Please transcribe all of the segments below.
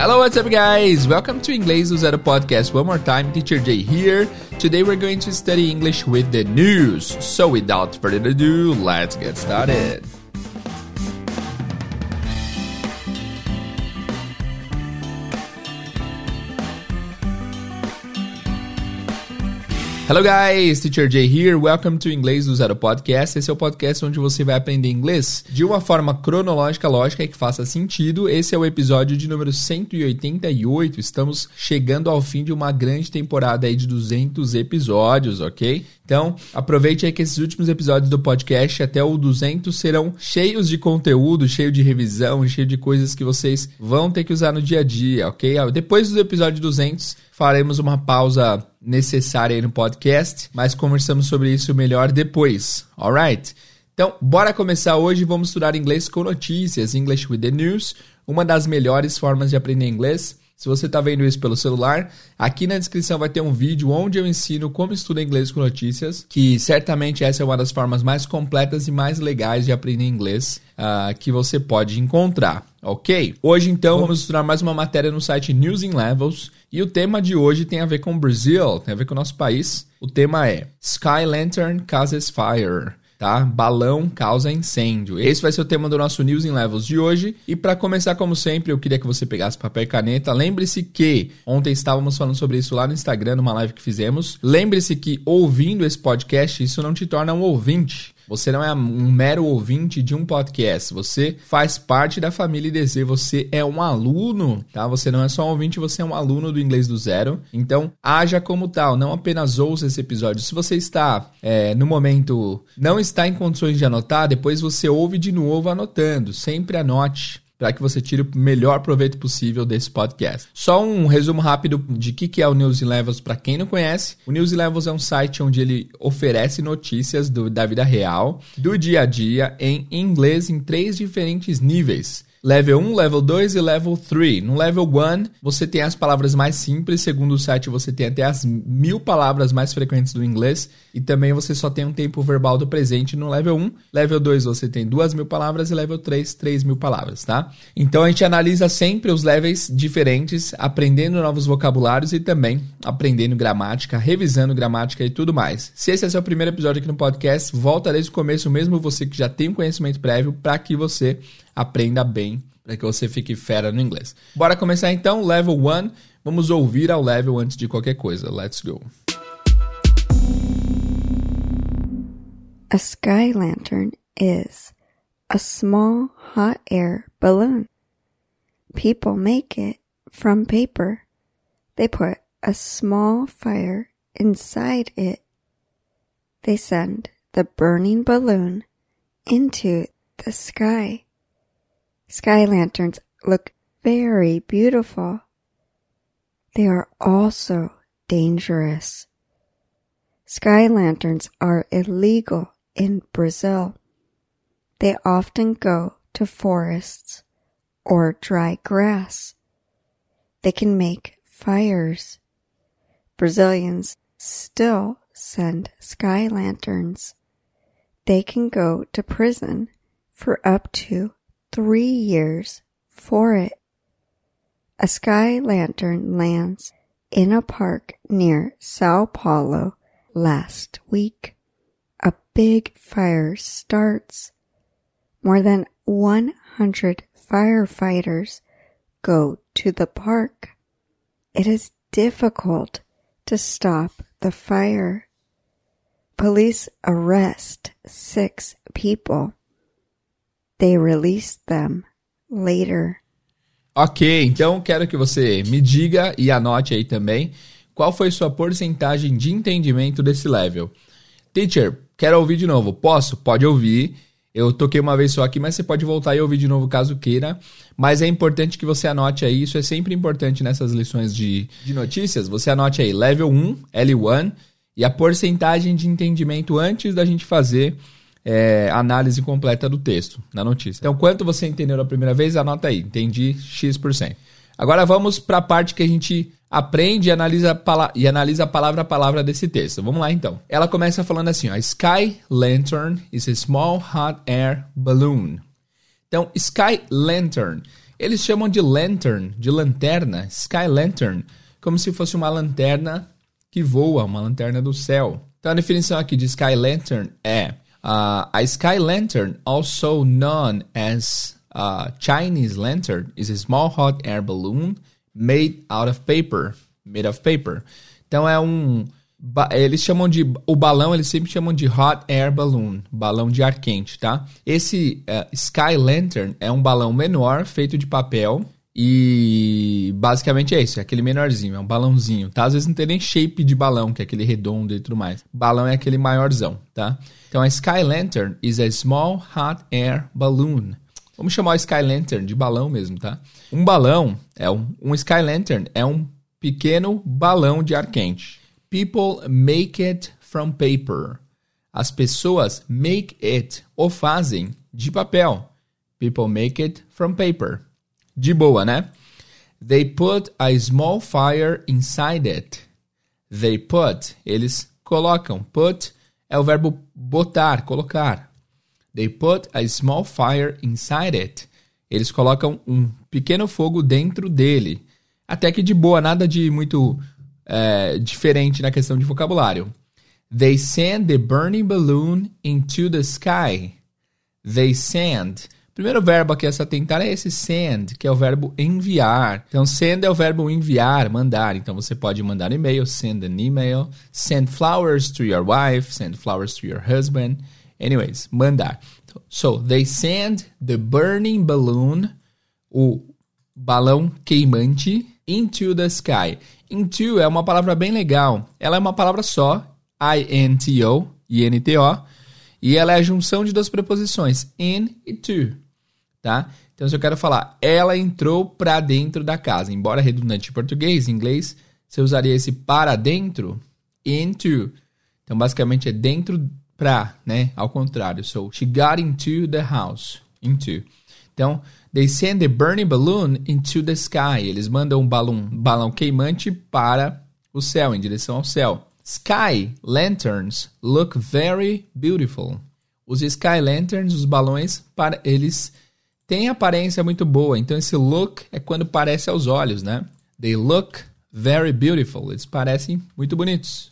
Hello, what's up, guys? Welcome to Inglês do Zero podcast. One more time, Teacher Jay here. Today we're going to study English with the news. So, without further ado, let's get started. Hello guys, Teacher Jay here. Welcome to Inglês do Zero Podcast. Esse é o podcast onde você vai aprender inglês de uma forma cronológica, lógica e que faça sentido. Esse é o episódio de número 188. Estamos chegando ao fim de uma grande temporada aí de 200 episódios, ok? Então, aproveite aí que esses últimos episódios do podcast até o 200 serão cheios de conteúdo, cheio de revisão, cheio de coisas que vocês vão ter que usar no dia a dia, ok? Depois do episódio 200, faremos uma pausa necessária aí no podcast, mas conversamos sobre isso melhor depois, alright? Então, bora começar hoje, vamos estudar inglês com notícias, English with the News, uma das melhores formas de aprender inglês. Se você está vendo isso pelo celular, aqui na descrição vai ter um vídeo onde eu ensino como estudar inglês com notícias, que certamente essa é uma das formas mais completas e mais legais de aprender inglês uh, que você pode encontrar, ok? Hoje então vamos estudar mais uma matéria no site News in Levels e o tema de hoje tem a ver com o Brasil, tem a ver com o nosso país. O tema é Sky Lantern Causes Fire tá? Balão causa incêndio. Esse vai ser o tema do nosso News in Levels de hoje. E para começar, como sempre, eu queria que você pegasse papel e caneta. Lembre-se que ontem estávamos falando sobre isso lá no Instagram, numa live que fizemos. Lembre-se que ouvindo esse podcast, isso não te torna um ouvinte. Você não é um mero ouvinte de um podcast. Você faz parte da família IDZ. Você é um aluno, tá? Você não é só um ouvinte, você é um aluno do Inglês do Zero. Então, haja como tal. Não apenas ouça esse episódio. Se você está, é, no momento, não está em condições de anotar, depois você ouve de novo anotando. Sempre anote para que você tire o melhor proveito possível desse podcast. Só um resumo rápido de que, que é o News Levels para quem não conhece. O News Levels é um site onde ele oferece notícias do, da vida real, do dia a dia, em inglês em três diferentes níveis. Level 1, Level 2 e Level 3. No Level 1, você tem as palavras mais simples, segundo o site você tem até as mil palavras mais frequentes do inglês, e também você só tem um tempo verbal do presente no Level 1. Level 2 você tem duas mil palavras e Level 3, três mil palavras, tá? Então a gente analisa sempre os levels diferentes, aprendendo novos vocabulários e também aprendendo gramática, revisando gramática e tudo mais. Se esse é seu primeiro episódio aqui no podcast, volta desde o começo, mesmo você que já tem um conhecimento prévio, para que você aprenda bem, para que você fique fera no inglês. Bora começar então, level 1. Vamos ouvir ao level antes de qualquer coisa. Let's go. A sky lantern is a small hot air balloon. People make it from paper. They put a small fire inside it. They send the burning balloon into the sky. Sky lanterns look very beautiful. They are also dangerous. Sky lanterns are illegal in Brazil. They often go to forests or dry grass. They can make fires. Brazilians still send sky lanterns. They can go to prison for up to three years for it. A sky lantern lands in a park near Sao Paulo last week. A big fire starts. More than 100 firefighters go to the park. It is difficult to stop the fire. Police arrest six people They released them later. Ok, então quero que você me diga e anote aí também qual foi sua porcentagem de entendimento desse level. Teacher, quero ouvir de novo. Posso? Pode ouvir. Eu toquei uma vez só aqui, mas você pode voltar e ouvir de novo caso queira. Mas é importante que você anote aí, isso é sempre importante nessas lições de, de notícias. Você anote aí level 1, L1, e a porcentagem de entendimento antes da gente fazer é, análise completa do texto na notícia. Então, quanto você entendeu da primeira vez, anota aí. Entendi X%. Agora vamos para a parte que a gente aprende e analisa, e analisa palavra a palavra desse texto. Vamos lá então. Ela começa falando assim: ó, Sky Lantern is a small hot air balloon. Então, Sky Lantern Eles chamam de lantern, de lanterna, sky lantern, como se fosse uma lanterna que voa, uma lanterna do céu. Então a definição aqui de sky lantern é uh, a sky lantern, also known as a Chinese lantern, is a small hot air balloon made out of paper, made of paper. Então é um eles chamam de o balão, eles sempre chamam de hot air balloon, balão de ar quente, tá? Esse uh, Sky Lantern é um balão menor feito de papel e basicamente é isso, é aquele menorzinho, é um balãozinho, tá? Às vezes não tem nem shape de balão, que é aquele redondo e tudo mais. Balão é aquele maiorzão, tá? Então a Sky Lantern is a small hot air balloon. Vamos chamar o Sky Lantern de balão mesmo, tá? Um balão é um, um Sky Lantern é um pequeno balão de ar quente. People make it from paper. As pessoas make it ou fazem de papel. People make it from paper. De boa, né? They put a small fire inside it. They put, eles colocam. Put é o verbo botar, colocar. They put a small fire inside it. Eles colocam um pequeno fogo dentro dele. Até que de boa, nada de muito é, diferente na questão de vocabulário. They send the burning balloon into the sky. They send. Primeiro verbo aqui a se atentar é esse send, que é o verbo enviar. Então, send é o verbo enviar, mandar. Então, você pode mandar e-mail, send an email, send flowers to your wife, send flowers to your husband. Anyways, mandar. So, they send the burning balloon, o balão queimante, into the sky. Into é uma palavra bem legal. Ela é uma palavra só, I-N-T-O, I-N-T-O, e ela é a junção de duas preposições, in e to, tá? Então, se eu quero falar, ela entrou para dentro da casa, embora redundante em português, em inglês, você usaria esse para dentro, into. Então, basicamente, é dentro pra, né? Ao contrário. So, she got into the house. Into. Então, they send a burning balloon into the sky. Eles mandam um balão, balão queimante para o céu, em direção ao céu. Sky lanterns look very beautiful. Os sky lanterns, os balões, para eles têm aparência muito boa. Então esse look é quando parece aos olhos, né? They look very beautiful. Eles parecem muito bonitos.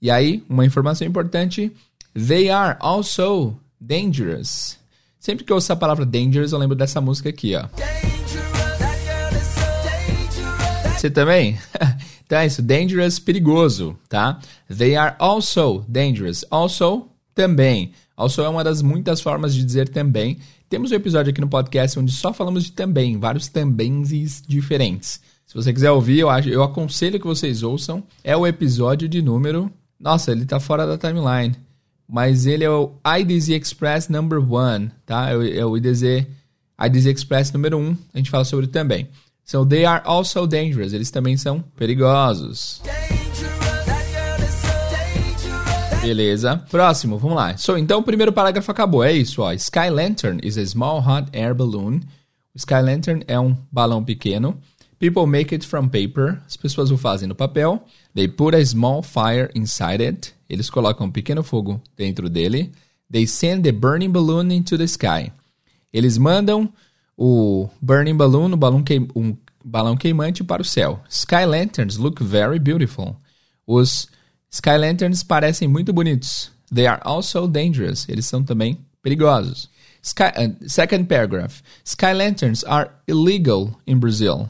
E aí, uma informação importante, they are also dangerous. Sempre que eu ouço a palavra dangerous, eu lembro dessa música aqui, ó. Você também? então é isso, dangerous, perigoso, tá? They are also dangerous. Also, também. Also é uma das muitas formas de dizer também. Temos um episódio aqui no podcast onde só falamos de também, vários tambéms diferentes. Se você quiser ouvir, eu, acho, eu aconselho que vocês ouçam. É o episódio de número. Nossa, ele tá fora da timeline mas ele é o IDZ Express number one, tá? É o, é IDZ, IDZ Express número um. A gente fala sobre também. So they are also dangerous. Eles também são perigosos. Beleza. Próximo, vamos lá. So, então o primeiro parágrafo acabou. É isso, ó. Sky Lantern is a small hot air balloon. O Sky Lantern é um balão pequeno. People make it from paper. As pessoas o fazem no papel. They put a small fire inside it. Eles colocam um pequeno fogo dentro dele. They send the burning balloon into the sky. Eles mandam o burning balloon, o balão queim, um balão queimante para o céu. Sky lanterns look very beautiful. Os sky lanterns parecem muito bonitos. They are also dangerous. Eles são também perigosos. Sky, uh, second paragraph. Sky lanterns are illegal in Brazil.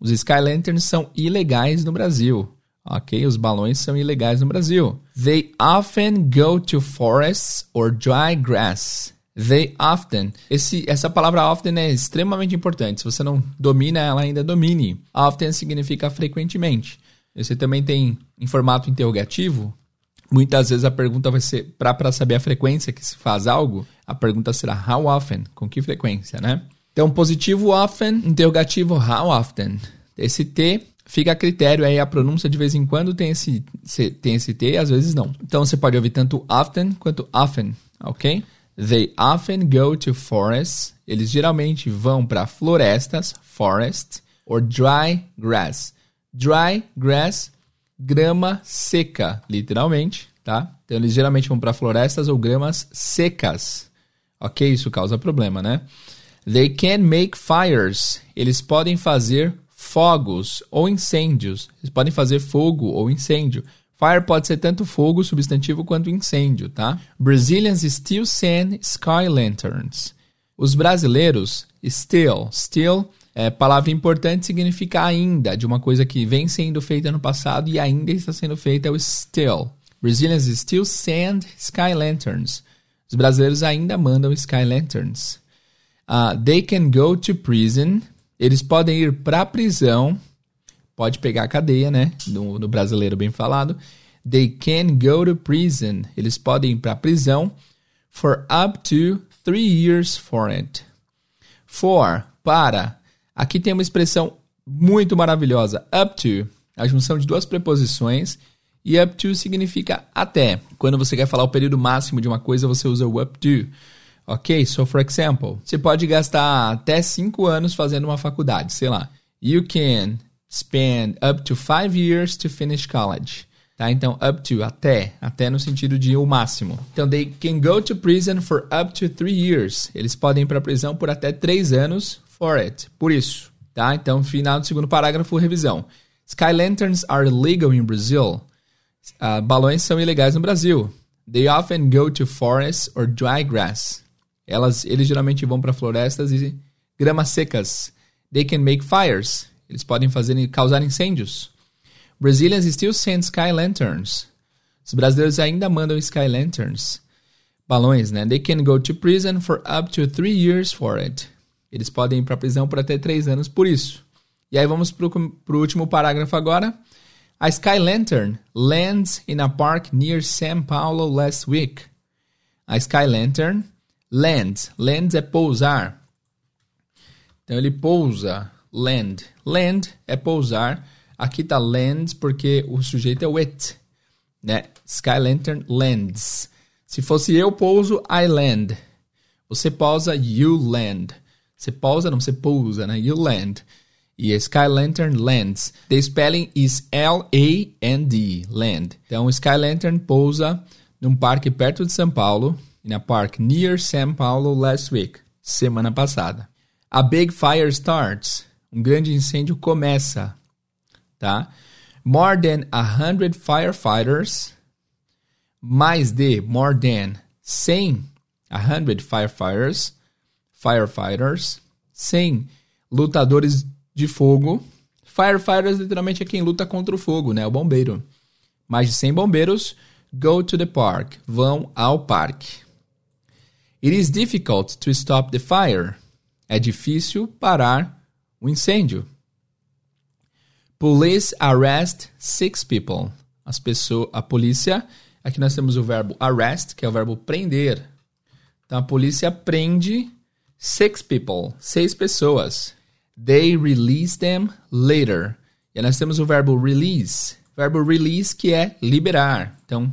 Os sky lanterns são ilegais no Brasil. Ok, os balões são ilegais no Brasil. They often go to forests or dry grass. They often. Esse, essa palavra often é extremamente importante. Se você não domina, ela ainda domine. Often significa frequentemente. Você também tem em formato interrogativo. Muitas vezes a pergunta vai ser para saber a frequência que se faz algo. A pergunta será how often, com que frequência, né? Então positivo often, interrogativo how often. Esse T fica a critério aí a pronúncia de vez em quando tem esse, tem esse T, às vezes não. Então você pode ouvir tanto often quanto often, ok? They often go to forests. Eles geralmente vão para florestas, forest, or dry grass. Dry grass, grama seca, literalmente, tá? Então eles geralmente vão para florestas ou gramas secas. Ok? Isso causa problema, né? They can make fires. Eles podem fazer fogos ou incêndios. Eles podem fazer fogo ou incêndio. Fire pode ser tanto fogo, substantivo, quanto incêndio, tá? Brazilians still send sky lanterns. Os brasileiros, still, still é palavra importante, significa ainda, de uma coisa que vem sendo feita no passado e ainda está sendo feita, é o still. Brazilians still send sky lanterns. Os brasileiros ainda mandam sky lanterns. Uh, they can go to prison. Eles podem ir para a prisão pode pegar a cadeia, né? No, brasileiro bem falado. They can go to prison. Eles podem ir para a prisão for up to three years for it. For, para. Aqui tem uma expressão muito maravilhosa. Up to, a junção de duas preposições. E up to significa até. Quando você quer falar o período máximo de uma coisa, você usa o up to. Ok? So, for example, você pode gastar até 5 anos fazendo uma faculdade, sei lá. You can spend up to five years to finish college. Tá? Então, up to, até, até no sentido de o máximo. Então, they can go to prison for up to three years. Eles podem ir para a prisão por até três anos for it. Por isso. Tá? Então, final do segundo parágrafo, revisão. Sky lanterns are illegal in Brazil. Uh, balões são ilegais no Brasil. They often go to forests or dry grass. Elas, eles geralmente vão para florestas e gramas secas. They can make fires. Eles podem fazer causar incêndios. Brazilians still send sky lanterns. Os brasileiros ainda mandam sky lanterns. Balões, né? They can go to prison for up to three years for it. Eles podem ir para a prisão por até três anos por isso. E aí vamos para o último parágrafo agora. A sky lantern lands in a park near São Paulo last week. A sky lantern lands. Lands é pousar. Então ele pousa land. Land é pousar. Aqui tá lands porque o sujeito é o it, né? Sky Lantern lands. Se fosse eu pouso, I land. Você pousa, you land. Você pousa, não, você pousa, né? You land. E Sky Lantern lands. The spelling is L-A-N-D, land. Então, Sky Lantern pousa num parque perto de São Paulo, in a park near São Paulo last week, semana passada. A big fire starts um grande incêndio começa, tá? More than a hundred firefighters, mais de, more than, 100, a hundred firefighters, firefighters, 100 lutadores de fogo. Firefighters literalmente é quem luta contra o fogo, né? O bombeiro. Mais de 100 bombeiros go to the park, vão ao parque. It is difficult to stop the fire. É difícil parar o incêndio. Police arrest six people. As pessoas, a polícia, aqui nós temos o verbo arrest, que é o verbo prender. Então a polícia prende six people, seis pessoas. They release them later. E aí nós temos o verbo release. Verbo release que é liberar. Então,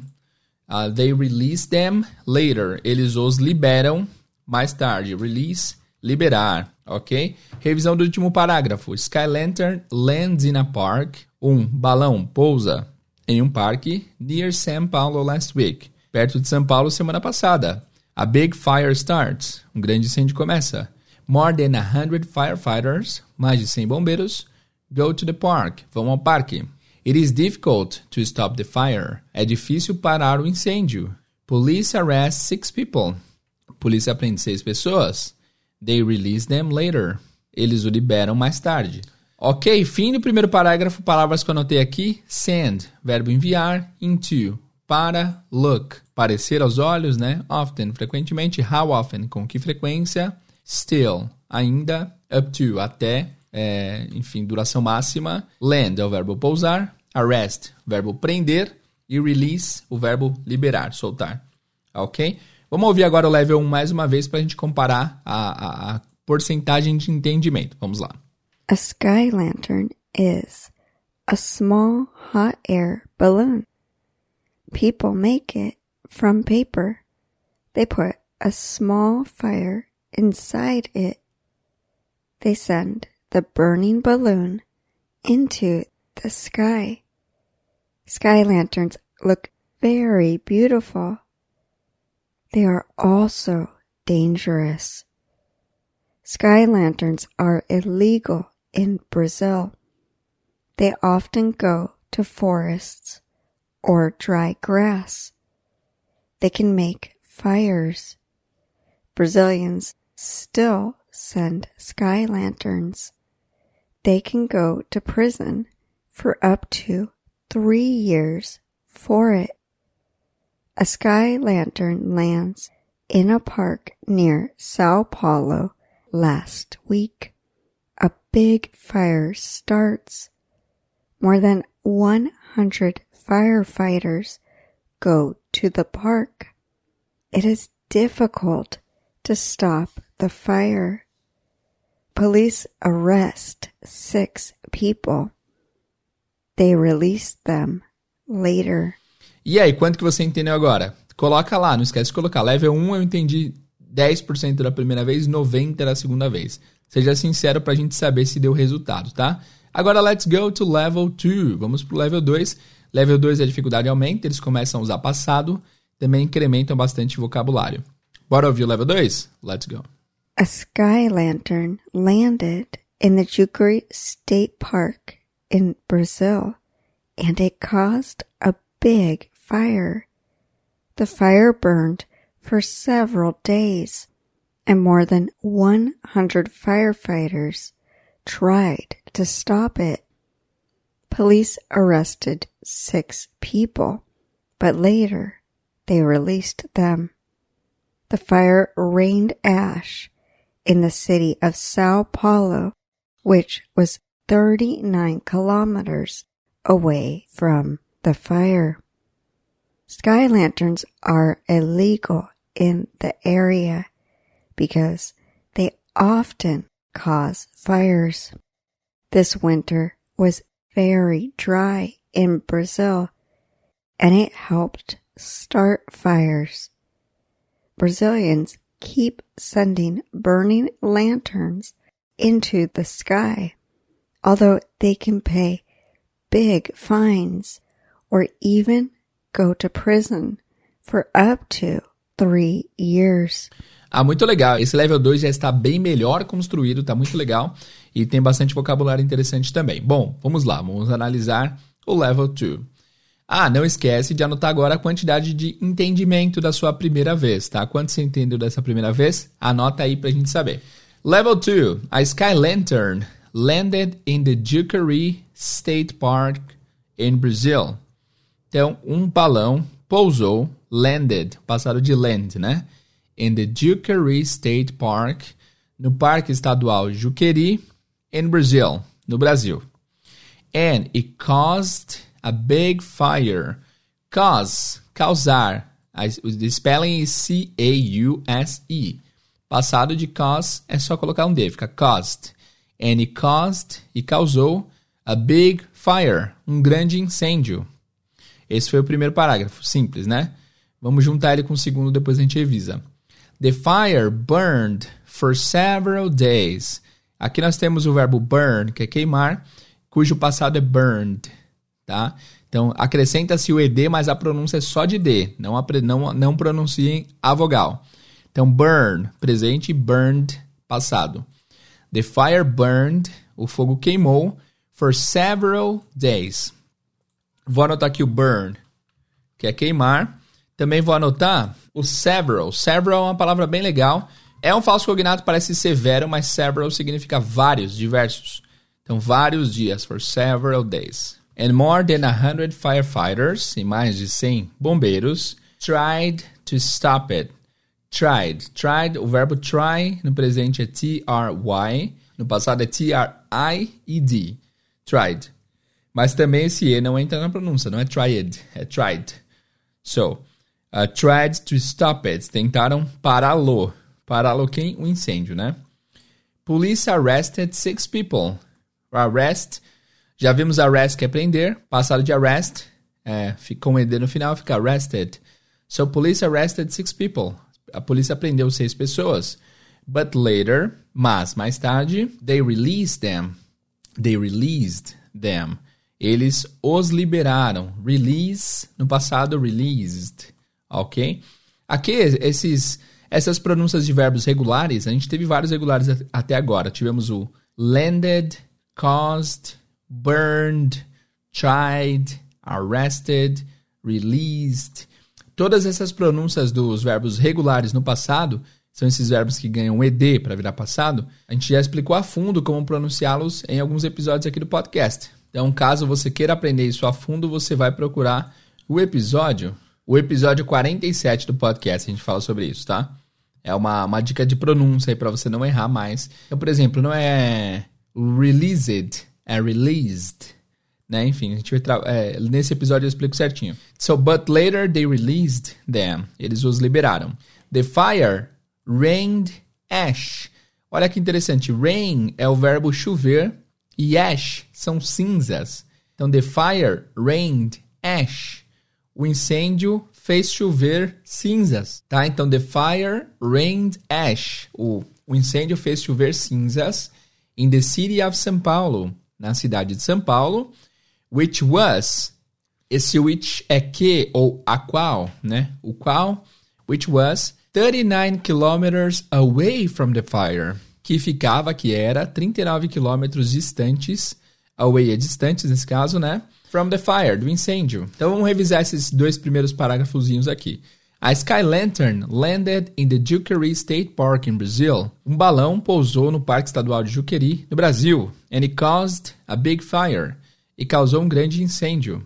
uh, they release them later. Eles os liberam mais tarde. Release, liberar ok? Revisão do último parágrafo. Sky Lantern lands in a park. Um balão pousa em um parque near São Paulo last week. Perto de São Paulo semana passada. A big fire starts. Um grande incêndio começa. More than 100 firefighters, mais de 100 bombeiros, go to the park. Vão ao parque. It is difficult to stop the fire. É difícil parar o incêndio. Police arrest six people. Polícia prende seis pessoas. They release them later. Eles o liberam mais tarde. Ok, fim do primeiro parágrafo, palavras que eu anotei aqui. Send, verbo enviar. Into, para. Look, parecer aos olhos, né? Often, frequentemente. How often, com que frequência. Still, ainda. Up to, até. É, enfim, duração máxima. Land é o verbo pousar. Arrest, verbo prender. E release, o verbo liberar, soltar. Ok? Vamos ouvir agora o level 1 mais uma vez para a gente comparar a, a, a porcentagem de entendimento. Vamos lá. A sky lantern is a small hot air balloon. People make it from paper. They put a small fire inside it. They send the burning balloon into the sky. Sky lanterns look very beautiful. They are also dangerous. Sky lanterns are illegal in Brazil. They often go to forests or dry grass. They can make fires. Brazilians still send sky lanterns. They can go to prison for up to three years for it. A sky lantern lands in a park near Sao Paulo last week. A big fire starts. More than 100 firefighters go to the park. It is difficult to stop the fire. Police arrest six people. They release them later. E aí, quanto que você entendeu agora? Coloca lá, não esquece de colocar. Level 1 eu entendi 10% da primeira vez, 90% da segunda vez. Seja sincero pra gente saber se deu resultado, tá? Agora let's go to level 2. Vamos pro level 2. Level 2 a dificuldade aumenta, eles começam a usar passado, também incrementam bastante vocabulário. Bora ouvir o level 2? Let's go. A sky lantern landed in the Jucuri State Park in Brazil and it caused a big fire. The fire burned for several days and more than 100 firefighters tried to stop it. Police arrested six people, but later they released them. The fire rained ash in the city of Sao Paulo, which was 39 kilometers away from the fire. Sky lanterns are illegal in the area because they often cause fires. This winter was very dry in Brazil and it helped start fires. Brazilians keep sending burning lanterns into the sky, although they can pay big fines or even go to prison for up to three years. Ah, muito legal. Esse level 2 já está bem melhor construído, está muito legal. E tem bastante vocabulário interessante também. Bom, vamos lá, vamos analisar o level 2. Ah, não esquece de anotar agora a quantidade de entendimento da sua primeira vez, tá? Quanto você entendeu dessa primeira vez? Anota aí pra gente saber. Level 2. A Sky Lantern landed in the Jucari State Park in Brazil. Então, um balão pousou, landed, passado de land, né? In the Jucari State Park, no Parque Estadual Juqueri, in Brazil, no Brasil. And it caused a big fire. Cause, causar. The spelling is C-A-U-S-E. Passado de cause é só colocar um D, fica caused. And it caused, e causou, a big fire, um grande incêndio. Esse foi o primeiro parágrafo, simples, né? Vamos juntar ele com o segundo, depois a gente revisa. The fire burned for several days. Aqui nós temos o verbo burn, que é queimar, cujo passado é burned, tá? Então, acrescenta-se o ED, mas a pronúncia é só de D. Não, não, não pronunciem a vogal. Então, burn, presente, burned, passado. The fire burned, o fogo queimou, for several days. Vou anotar aqui o burn, que é queimar. Também vou anotar o several. Several é uma palavra bem legal. É um falso cognato, parece severo, mas several significa vários, diversos. Então, vários dias, for several days. And more than 100 firefighters, e mais de 100 bombeiros, tried to stop it. Tried. Tried, o verbo try no presente é T-R-Y, no passado é T-R-I-E-D. Tried. Mas também esse E não entra na pronúncia, não é tried, é tried. So, uh, tried to stop it. Tentaram pará-lo. Pará-lo quem? O incêndio, né? Police arrested six people. Arrest. Já vimos arrest que é prender. Passado de arrest. É, fica um ED no final, fica arrested. So, police arrested six people. A polícia prendeu seis pessoas. But later, mas mais tarde, they released them. They released them. Eles os liberaram. Release, no passado, released. Ok? Aqui, esses, Essas pronúncias de verbos regulares, a gente teve vários regulares até agora. Tivemos o landed, caused, burned, tried, arrested, released. Todas essas pronúncias dos verbos regulares no passado são esses verbos que ganham ed para virar passado. A gente já explicou a fundo como pronunciá-los em alguns episódios aqui do podcast. Então, caso você queira aprender isso a fundo, você vai procurar o episódio, o episódio 47 do podcast. A gente fala sobre isso, tá? É uma, uma dica de pronúncia aí para você não errar mais. Então, por exemplo, não é released, é released. Né? Enfim, a gente vai é, nesse episódio eu explico certinho. So, but later they released them. Eles os liberaram. The fire rained ash. Olha que interessante. Rain é o verbo chover e ash são cinzas. Então, the fire rained ash. O incêndio fez chover cinzas, tá? Então, the fire rained ash. O, o incêndio fez chover cinzas in the city of São Paulo, na cidade de São Paulo, which was, esse which é que ou a qual, né? O qual, which was 39 kilometers away from the fire, que ficava, que era 39 quilômetros distantes, away é distantes nesse caso, né? From the fire, do incêndio. Então vamos revisar esses dois primeiros parágrafozinhos aqui. A Sky Lantern landed in the Juqueri State Park in Brazil. Um balão pousou no Parque Estadual de Juqueri, no Brasil, and it caused a big fire. E causou um grande incêndio.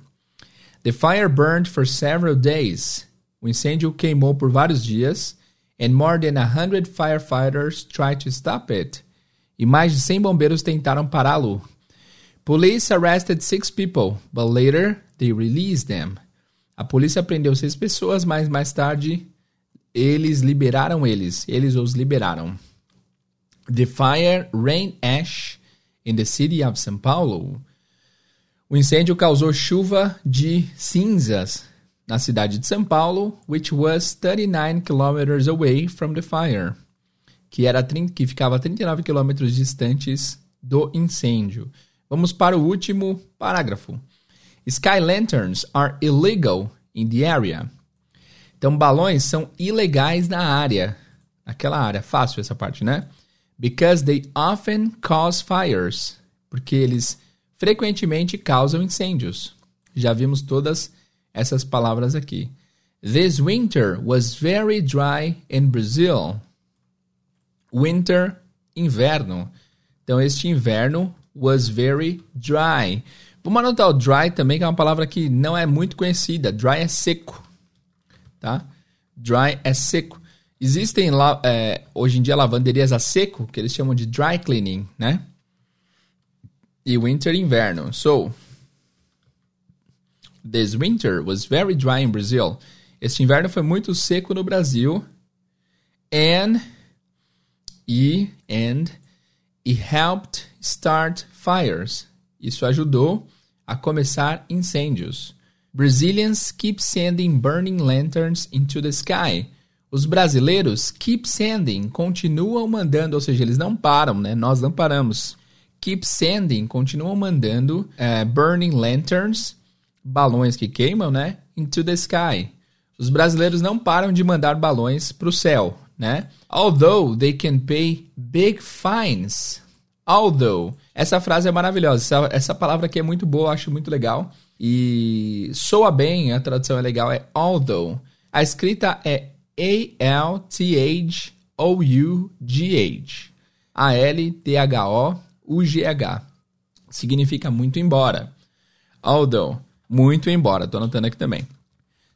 The fire burned for several days. O incêndio queimou por vários dias and more than 100 firefighters tried to stop it. E mais de 100 bombeiros tentaram pará-lo. Police arrested six people, but later they released them. A polícia prendeu seis pessoas, mas mais tarde eles liberaram eles. Eles os liberaram. The fire rained ash in the city of São Paulo. O incêndio causou chuva de cinzas na cidade de São Paulo, which was 39 kilometers away from the fire, que era que ficava 39 quilômetros distantes do incêndio. Vamos para o último parágrafo. Sky lanterns are illegal in the area. Então, balões são ilegais na área. Naquela área. Fácil essa parte, né? Because they often cause fires. Porque eles frequentemente causam incêndios. Já vimos todas essas palavras aqui. This winter was very dry in Brazil. Winter, inverno. Então, este inverno was very dry. Vamos anotar o dry também, que é uma palavra que não é muito conhecida. Dry é seco, tá? Dry é seco. Existem lá, é, hoje em dia lavanderias a seco, que eles chamam de dry cleaning, né? E winter, inverno. So, This winter was very dry in Brazil. Este inverno foi muito seco no Brasil. And e and it helped start fires. Isso ajudou a começar incêndios. Brazilians keep sending burning lanterns into the sky. Os brasileiros keep sending, continuam mandando, ou seja, eles não param, né? Nós não paramos. Keep sending, continuam mandando uh, burning lanterns balões que queimam, né? Into the sky. Os brasileiros não param de mandar balões para o céu, né? Although they can pay big fines. Although. Essa frase é maravilhosa. Essa, essa palavra aqui é muito boa, acho muito legal. E soa bem, a tradução é legal, é although. A escrita é A-L-T-H-O-U-G-H. A-L-T-H-O-U-G-H. Significa muito embora. Although muito embora, estou anotando aqui também.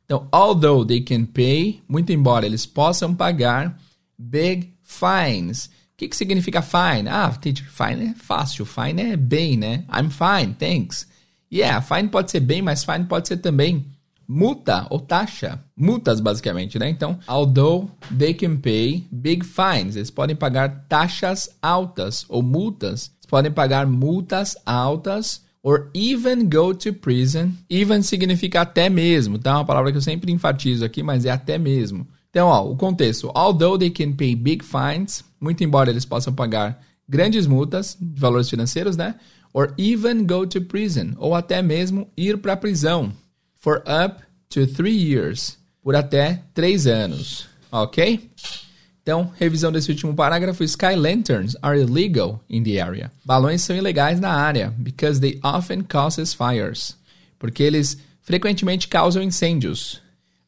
Então, although they can pay, muito embora eles possam pagar big fines. Que, que significa fine? Ah, fine é fácil, fine é bem, né? I'm fine, thanks. Yeah, fine pode ser bem, mas fine pode ser também multa ou taxa. Multas, basicamente, né? Então, although they can pay big fines, eles podem pagar taxas altas ou multas. Eles podem pagar multas altas or even go to prison. Even significa até mesmo, tá? Uma palavra que eu sempre enfatizo aqui, mas é até mesmo. Então, ó, o contexto. Although they can pay big fines, muito embora eles possam pagar grandes multas de valores financeiros, né? Or even go to prison, ou até mesmo ir para a prisão. For up to three years, por até três anos, ok? Então, revisão desse último parágrafo: Sky lanterns are illegal in the area. Balões são ilegais na área because they often causes fires. Porque eles frequentemente causam incêndios.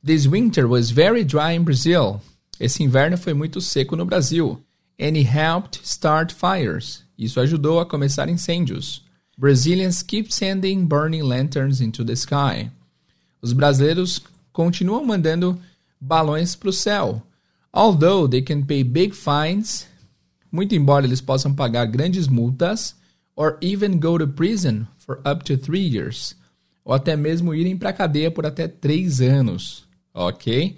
This winter was very dry in Brazil. Esse inverno foi muito seco no Brasil. And it helped start fires. Isso ajudou a começar incêndios. Brazilians keep sending burning lanterns into the sky. Os brasileiros continuam mandando balões para o céu. Although they can pay big fines, muito embora eles possam pagar grandes multas, or even go to prison for up to three years, ou até mesmo irem para a cadeia por até três anos. Ok?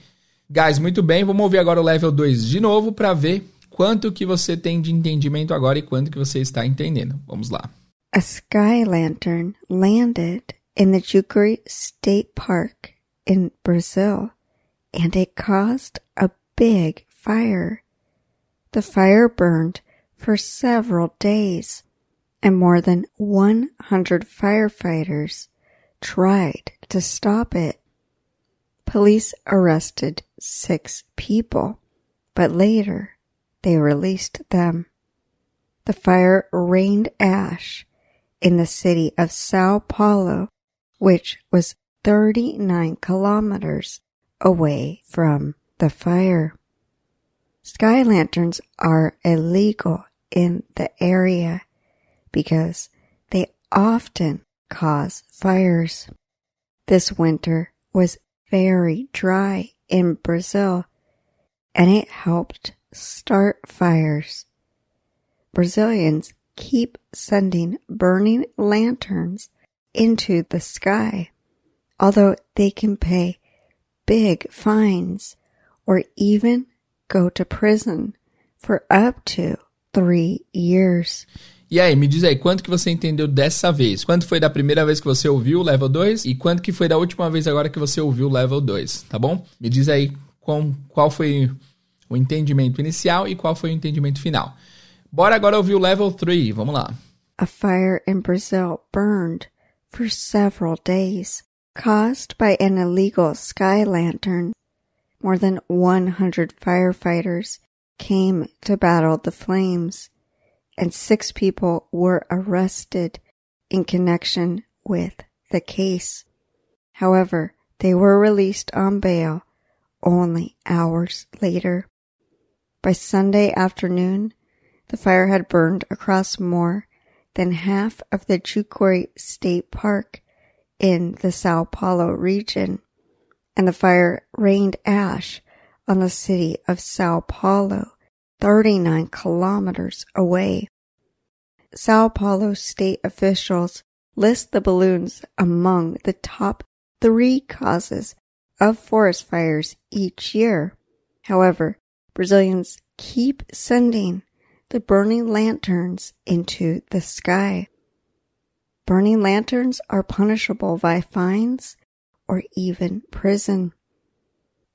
Guys, muito bem, vamos ouvir agora o level 2 de novo para ver quanto que você tem de entendimento agora e quanto que você está entendendo. Vamos lá. A sky lantern landed in the Jucuri State Park in Brazil and it caused a big fire. The fire burned for several days and more than 100 firefighters tried to stop it. Police arrested six people, but later they released them. The fire rained ash in the city of Sao Paulo, which was 39 kilometers away from the fire. Sky lanterns are illegal in the area because they often cause fires. This winter was very dry in Brazil and it helped start fires. Brazilians keep sending burning lanterns into the sky, although they can pay big fines or even go to prison for up to three years. E aí, me diz aí, quanto que você entendeu dessa vez? Quanto foi da primeira vez que você ouviu o level 2 e quanto que foi da última vez agora que você ouviu o level 2, tá bom? Me diz aí qual, qual foi o entendimento inicial e qual foi o entendimento final. Bora agora ouvir o level 3, vamos lá. A fire in Brazil burned for several days, caused by an illegal sky lantern. More than 100 firefighters came to battle the flames, and six people were arrested in connection with the case. However, they were released on bail only hours later. By Sunday afternoon, the fire had burned across more than half of the Jucuri State Park in the Sao Paulo region, and the fire rained ash on the city of Sao Paulo, 39 kilometers away. Sao Paulo state officials list the balloons among the top three causes of forest fires each year. However, Brazilians keep sending the burning lanterns into the sky. Burning lanterns are punishable by fines or even prison.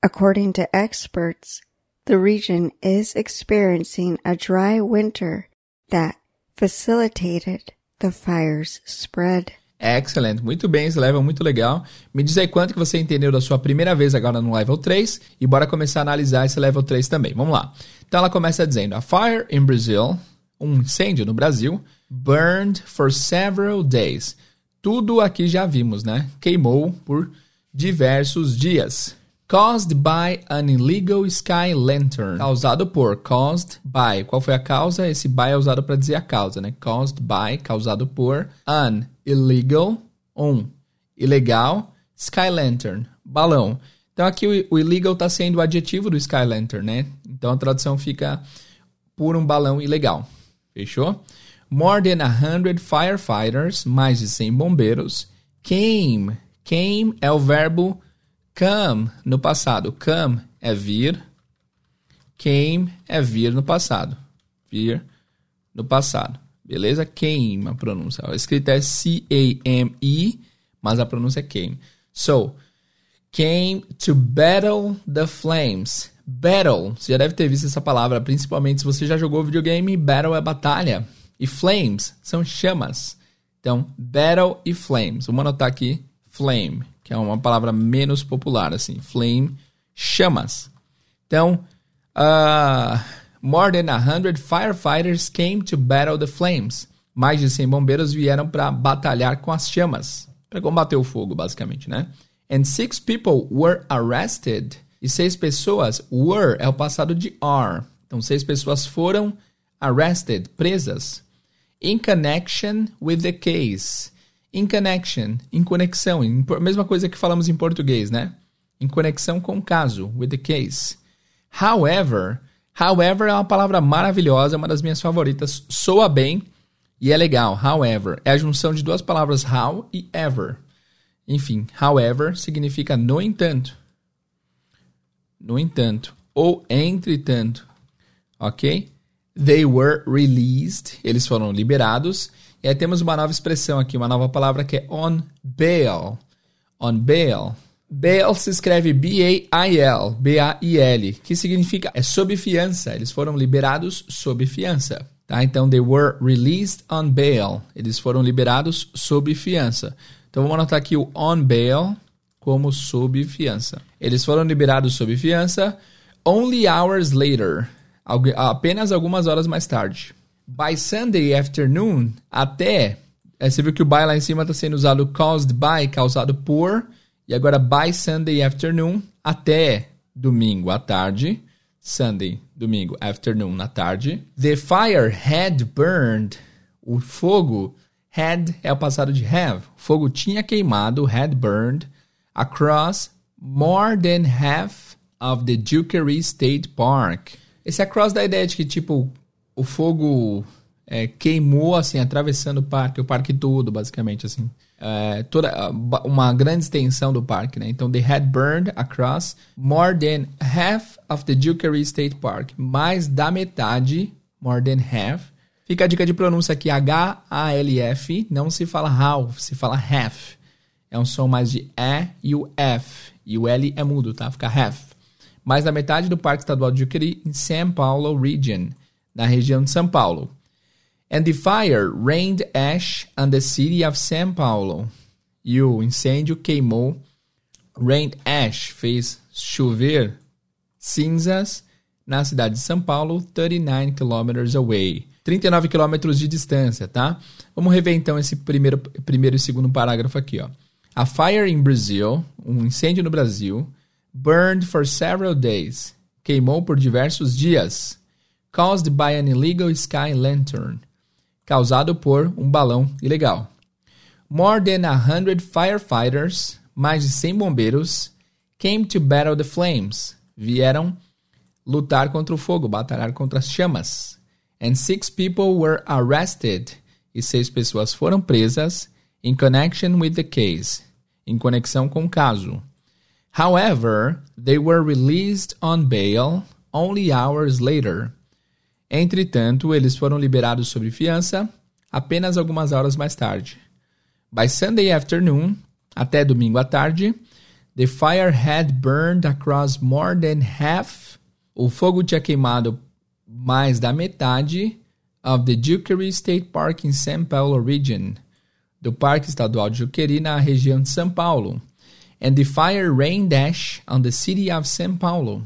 According to experts, the region is experiencing a dry winter that facilitated the fire's spread. Excellent, muito bem, esse level é muito legal. Me diz aí quanto que você entendeu da sua primeira vez agora no level 3 e bora começar a analisar esse level 3 também. Vamos lá. Então ela começa dizendo: A fire in Brazil, um incêndio no Brasil, burned for several days. Tudo aqui já vimos, né? Queimou por diversos dias. Caused by an illegal sky lantern. Causado por. Caused by. Qual foi a causa? Esse by é usado para dizer a causa, né? Caused by. Causado por. An illegal. Um. Ilegal. Sky lantern. Balão. Então aqui o, illegal está sendo o adjetivo do sky lantern, né? Então a tradução fica por um balão ilegal. Fechou? More than 100 firefighters, mais de 100 bombeiros, came. Came é o verbo come no passado. Come é vir. Came é vir no passado. Vir no passado. Beleza? Came a pronúncia. A escrita é C-A-M-E, mas a pronúncia é came. So, came to battle the flames. Battle, você já deve ter visto essa palavra, principalmente se você já jogou videogame. Battle é batalha. E flames são chamas. Então, battle e flames. Vamos anotar aqui flame, que é uma palavra menos popular, assim. Flame, chamas. Então, Uh, more than 100 firefighters came to battle the flames. Mais de 100 bombeiros vieram para batalhar com as chamas, para combater o fogo, basicamente, né? And six people were arrested. E seis pessoas, were é o passado de are. Então, seis pessoas foram arrested, presas. In connection with the case. In connection, em conexão, em, mesma coisa que falamos em português, né? Em conexão com o caso, with the case. However, however é uma palavra maravilhosa, uma das minhas favoritas, soa bem e é legal. However, é a junção de duas palavras how e ever. Enfim, however significa no entanto. No entanto. Ou entretanto. Ok? They were released. Eles foram liberados. E aí temos uma nova expressão aqui, uma nova palavra que é on bail. On bail. Bail se escreve B-A-I-L, B-A-I-L, que significa é sob fiança. Eles foram liberados sob fiança. Tá? Então, they were released on bail. Eles foram liberados sob fiança. Então, vamos anotar aqui o on bail como sob fiança. Eles foram liberados sob fiança only hours later. Apenas algumas horas mais tarde. By Sunday afternoon, até. É, você viu que o by lá em cima está sendo usado caused by, causado por. E agora by Sunday afternoon, até domingo à tarde. Sunday, domingo, afternoon, na tarde. The fire had burned. O fogo, had é o passado de have. O fogo tinha queimado, had burned, across more than half of the Dukery State Park. Esse across dá a ideia de que, tipo, o fogo é, queimou, assim, atravessando o parque, o parque todo, basicamente, assim. É, toda uma grande extensão do parque, né? Então, they had burned across more than half of the Dukery State Park. Mais da metade, more than half. Fica a dica de pronúncia aqui, H-A-L-F, não se fala how, se fala half. É um som mais de E e o F. E o L é mudo, tá? Fica half. Mais da metade do Parque Estadual de Dukery em São Paulo Region, na região de São Paulo. And the fire rained ash on the city of São Paulo. E o incêndio queimou, rained ash, fez chover cinzas na cidade de São Paulo, 39 kilometers away. 39 quilômetros de distância, tá? Vamos rever então esse primeiro, primeiro e segundo parágrafo aqui, ó. A fire in Brazil, um incêndio no Brasil, burned for several days, queimou por diversos dias, caused by an illegal sky lantern, causado por um balão ilegal. More than a hundred firefighters, mais de 100 bombeiros, came to battle the flames, vieram lutar contra o fogo, batalhar contra as chamas. And six people were arrested, e seis pessoas foram presas in connection with the case, em conexão com o caso. However, they were released on bail only hours later. Entretanto, eles foram liberados sob fiança apenas algumas horas mais tarde. By Sunday afternoon, até domingo à tarde, the fire had burned across more than half. O fogo tinha queimado mais da metade of the Juquery State Park in São Paulo region, do Parque Estadual de Juquery na região de São Paulo. And the fire rained ash on the city of São Paulo.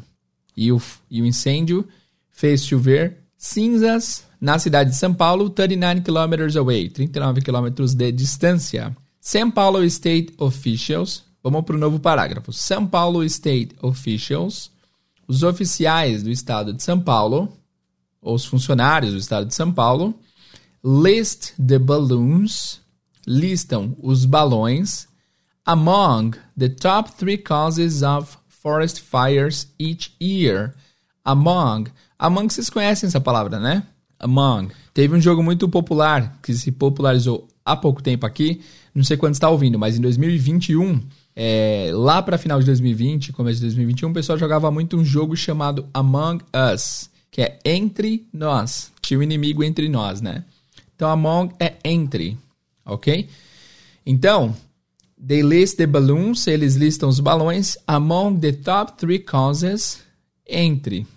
E o, e o incêndio fez chover cinzas na cidade de São Paulo, 39 kilometers away, 39 quilômetros de distância. São Paulo State Officials, vamos para o novo parágrafo. São Paulo State Officials, os oficiais do estado de São Paulo, os funcionários do estado de São Paulo, list the balloons, listam os balões among the top three causes of forest fires each year. Among. Among, vocês conhecem essa palavra, né? Among. Teve um jogo muito popular que se popularizou há pouco tempo aqui. Não sei quando está ouvindo, mas em 2021, é, lá para final de 2020, começo de 2021, o pessoal jogava muito um jogo chamado Among Us, que é entre nós. Tinha o um inimigo entre nós, né? Então, Among é entre, ok? Então, They list the balloons, eles listam os balões among the top three causes, entre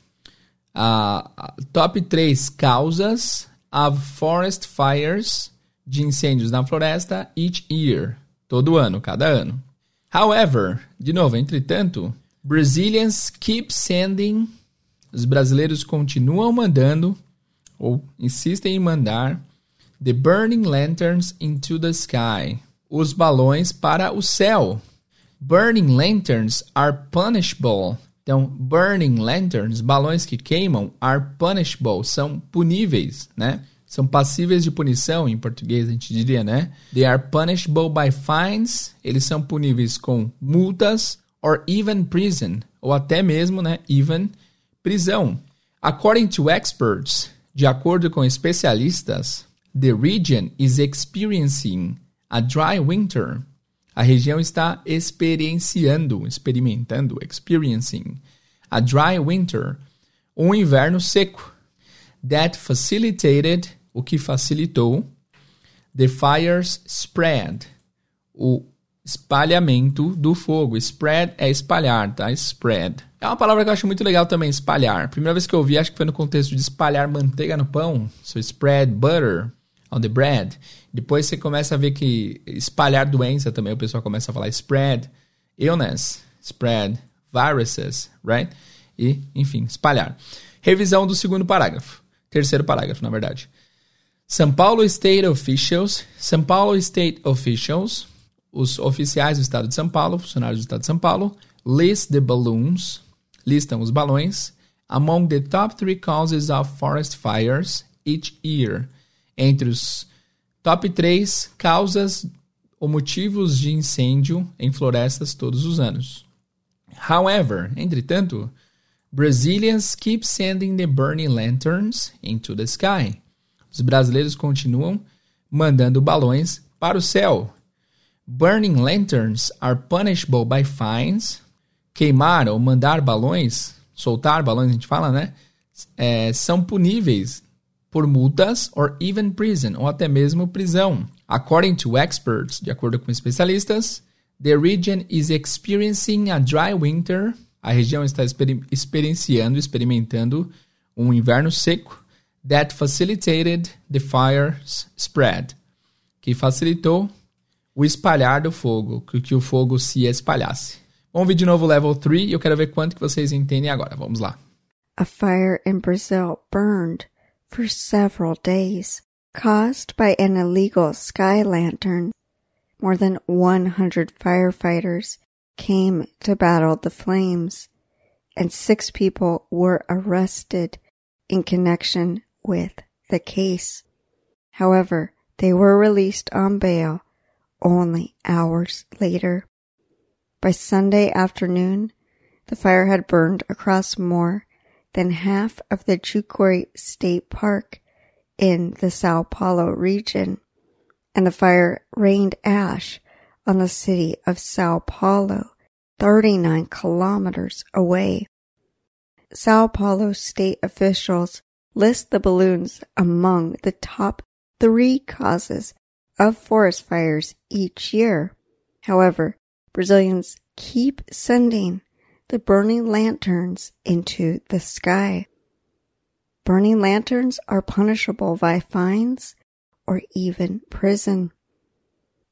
a uh, top 3 causas of forest fires, de incêndios na floresta, each year, todo ano, cada ano. However, de novo, entretanto, Brazilians keep sending Os brasileiros continuam mandando, ou insistem em mandar, the burning lanterns into the sky. Os balões para o céu. Burning lanterns are punishable. Então, burning lanterns, balões que queimam, are punishable, são puníveis, né? São passíveis de punição, em português a gente diria, né? They are punishable by fines, eles são puníveis com multas, or even prison, ou até mesmo, né, even prisão. According to experts, de acordo com especialistas, the region is experiencing a dry winter. A região está experienciando, experimentando, experiencing a dry winter, um inverno seco. That facilitated, o que facilitou, the fire's spread, o espalhamento do fogo. Spread é espalhar, tá? Spread. É uma palavra que eu acho muito legal também, espalhar. Primeira vez que eu ouvi, acho que foi no contexto de espalhar manteiga no pão. So spread butter on the bread. Depois você começa a ver que espalhar doença também, o pessoal começa a falar spread illness, spread viruses, right? E, enfim, espalhar. Revisão do segundo parágrafo. Terceiro parágrafo, na verdade. São Paulo State Officials, São Paulo State Officials, os oficiais do estado de São Paulo, funcionários do estado de São Paulo, list the balloons, listam os balões, among the top three causes of forest fires each year entre os top 3 causas ou motivos de incêndio em florestas todos os anos. However, entretanto, Brazilians keep sending the burning lanterns into the sky. Os brasileiros continuam mandando balões para o céu. Burning lanterns are punishable by fines. Queimar ou mandar balões, soltar balões, a gente fala, né? É, são puníveis por multas or even prison, ou até mesmo prisão. According to experts, de acordo com especialistas, the region is experiencing a dry winter. A região está exper experienciando, experimentando um inverno seco that facilitated the fire's spread, que facilitou o espalhar do fogo, que, que o fogo se espalhasse. Vamos ver de novo o level 3 e eu quero ver quanto que vocês entendem agora. Vamos lá. A fire in Brazil burned for several days, caused by an illegal sky lantern. More than 100 firefighters came to battle the flames, and six people were arrested in connection with the case. However, they were released on bail only hours later. By Sunday afternoon, the fire had burned across more than half of the Jucuy State Park in the Sao Paulo region, and the fire rained ash on the city of Sao Paulo, 39 kilometers away. Sao Paulo state officials list the balloons among the top three causes of forest fires each year. However, Brazilians keep sending the burning lanterns into the sky. Burning lanterns are punishable by fines or even prison.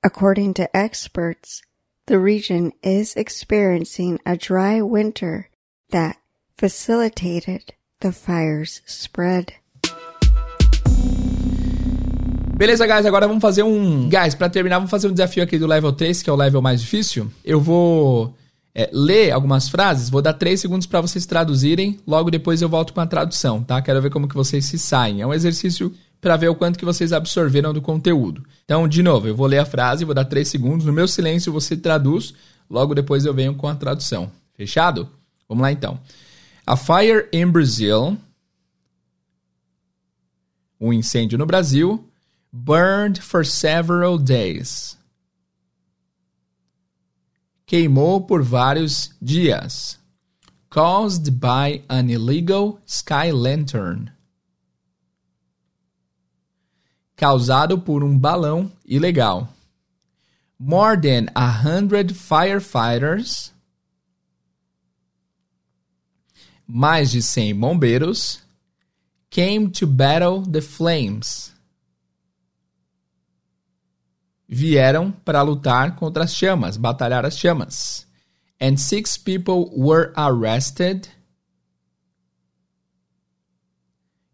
According to experts, the region is experiencing a dry winter that facilitated the fire's spread. Beleza, guys, agora vamos fazer um. Guys, para terminar, vamos fazer um desafio aqui do level 3, que é o level mais difícil. Eu vou é, ler algumas frases, vou dar 3 segundos para vocês traduzirem, logo depois eu volto com a tradução, tá? Quero ver como que vocês se saem. É um exercício para ver o quanto que vocês absorveram do conteúdo. Então, de novo, eu vou ler a frase, vou dar 3 segundos, no meu silêncio você traduz, logo depois eu venho com a tradução. Fechado? Vamos lá então. A fire in Brazil, um incêndio no Brasil, burned for several days queimou por vários dias. Caused by an illegal sky lantern. Causado por um balão ilegal. More than a hundred firefighters. Mais de 100 bombeiros came to battle the flames vieram para lutar contra as chamas, batalhar as chamas. And six people were arrested.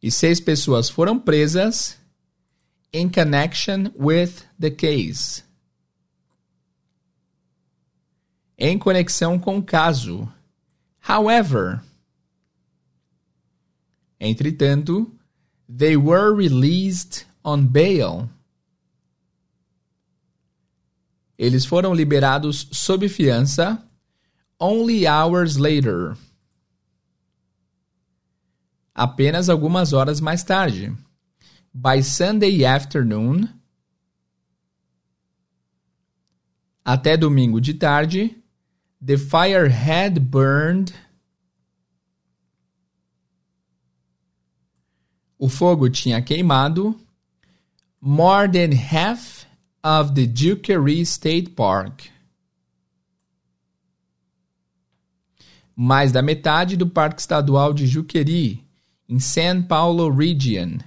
e seis pessoas foram presas in connection with the case. Em conexão com o caso. However, entretanto, they were released on bail. Eles foram liberados sob fiança only hours later. Apenas algumas horas mais tarde. By Sunday afternoon. Até domingo de tarde. The fire had burned. O fogo tinha queimado more than half of the Dukery State Park. Mais da metade do Parque Estadual de Juqueri, em São Paulo Region,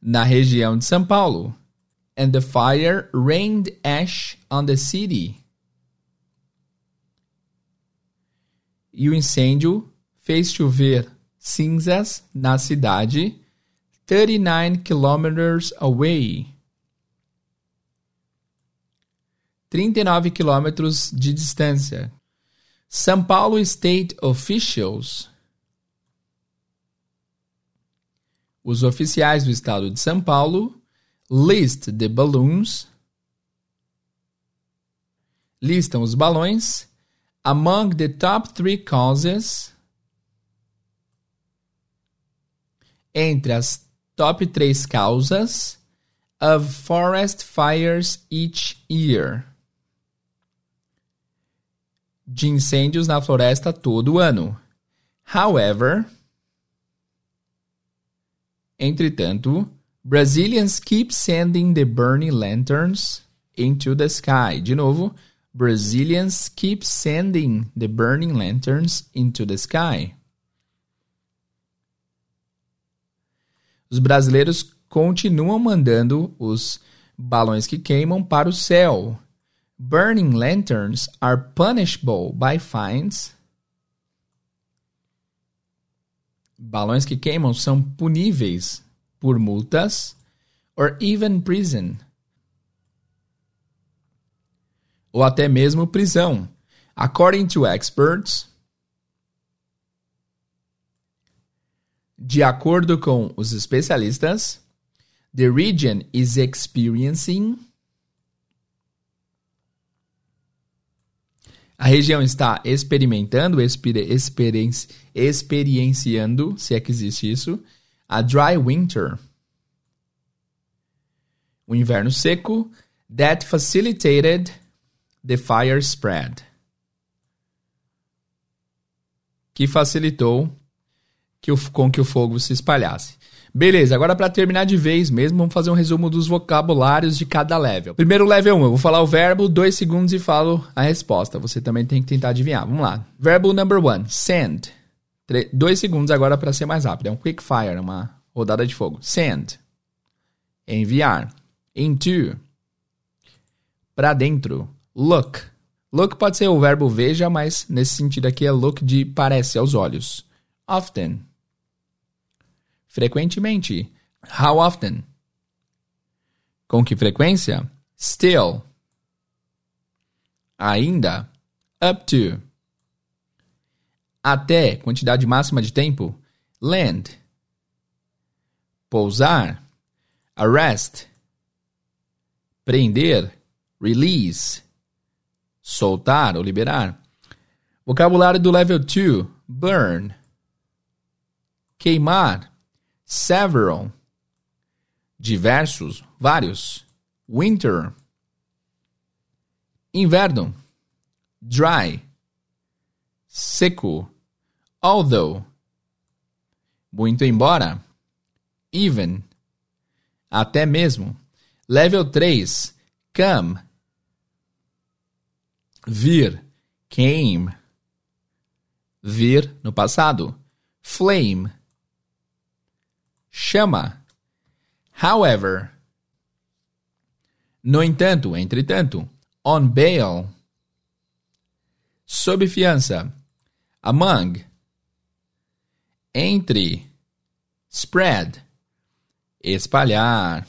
na região de São Paulo. And the fire rained ash on the city. E o incêndio fez chover cinzas na cidade 39 kilometers away. 39 quilômetros de distância. São Paulo State Officials. Os oficiais do estado de São Paulo list the balloons. Listam os balões among the top three causes. Entre as top 3 causas of forest fires each year. De incêndios na floresta todo ano. However, entretanto, Brazilians keep sending the burning lanterns into the sky. De novo, Brazilians keep sending the burning lanterns into the sky. Os brasileiros continuam mandando os balões que queimam para o céu. Burning lanterns are punishable by fines. Balões que queimam são puníveis por multas or even prison. Ou até mesmo prisão. According to experts, De acordo com os especialistas, the region is experiencing A região está experimentando, experienci, experienciando, se é que existe isso, a dry winter. O inverno seco that facilitated the fire spread. Que facilitou que o, com que o fogo se espalhasse. Beleza, agora para terminar de vez mesmo, vamos fazer um resumo dos vocabulários de cada level. Primeiro level 1, eu vou falar o verbo, dois segundos e falo a resposta. Você também tem que tentar adivinhar. Vamos lá. Verbo number 1, send. dois segundos agora para ser mais rápido. É um quick fire, uma rodada de fogo. Send. Enviar. Into. Para dentro. Look. Look pode ser o verbo veja, mas nesse sentido aqui é look de parece aos olhos. Often frequentemente. How often? Com que frequência? Still. Ainda. Up to. Até quantidade máxima de tempo. Land. Pousar. Arrest. Prender. Release. Soltar ou liberar. Vocabulário do level 2. Burn. Queimar several, diversos, vários, winter, inverno, dry, seco, although, muito embora, even, até mesmo, level 3, come, vir, came, vir no passado, flame, chama. However, no entanto, entretanto, on bail, sob fiança, among, entre, spread, espalhar.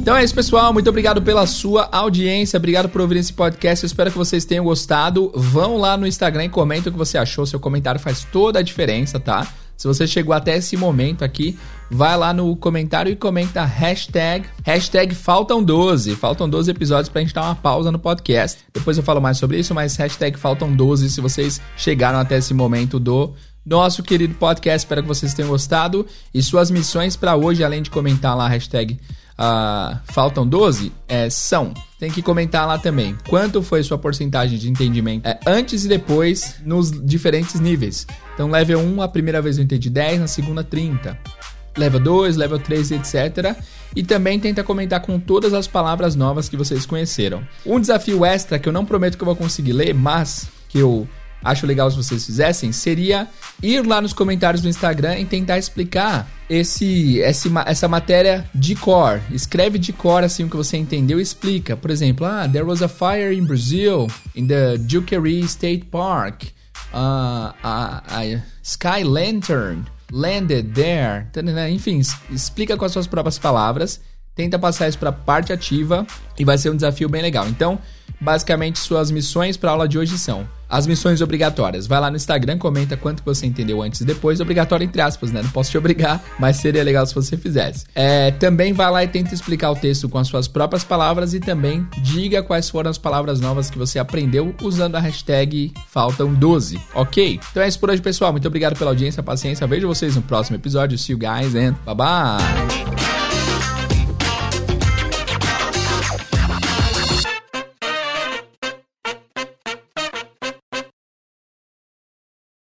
Então é isso, pessoal. Muito obrigado pela sua audiência. Obrigado por ouvir esse podcast. Eu espero que vocês tenham gostado. Vão lá no Instagram e comentem o que você achou. Seu comentário faz toda a diferença, tá? Se você chegou até esse momento aqui, vai lá no comentário e comenta hashtag, hashtag faltam 12. Faltam 12 episódios pra gente dar uma pausa no podcast. Depois eu falo mais sobre isso, mas hashtag faltam 12 se vocês chegaram até esse momento do nosso querido podcast. Espero que vocês tenham gostado. E suas missões para hoje, além de comentar lá hashtag uh, faltam 12, é, são. Tem que comentar lá também quanto foi sua porcentagem de entendimento é, antes e depois nos diferentes níveis. Então, level 1, a primeira vez eu entendi 10, na segunda 30. Level 2, level 3, etc. E também tenta comentar com todas as palavras novas que vocês conheceram. Um desafio extra que eu não prometo que eu vou conseguir ler, mas que eu acho legal se vocês fizessem, seria ir lá nos comentários do Instagram e tentar explicar esse, esse essa matéria de cor. Escreve de cor assim o que você entendeu e explica. Por exemplo, ah, there was a fire in Brazil, in the Duquery State Park. Uh, a, a Sky Lantern landed there. Enfim, explica com as suas próprias palavras. Tenta passar isso para a parte ativa e vai ser um desafio bem legal. Então, basicamente, suas missões para a aula de hoje são as missões obrigatórias. Vai lá no Instagram, comenta quanto você entendeu antes e depois. Obrigatório entre aspas, né? Não posso te obrigar, mas seria legal se você fizesse. É, também vai lá e tenta explicar o texto com as suas próprias palavras e também diga quais foram as palavras novas que você aprendeu usando a hashtag Faltam12, ok? Então é isso por hoje, pessoal. Muito obrigado pela audiência, paciência. Vejo vocês no próximo episódio. See you guys and bye bye!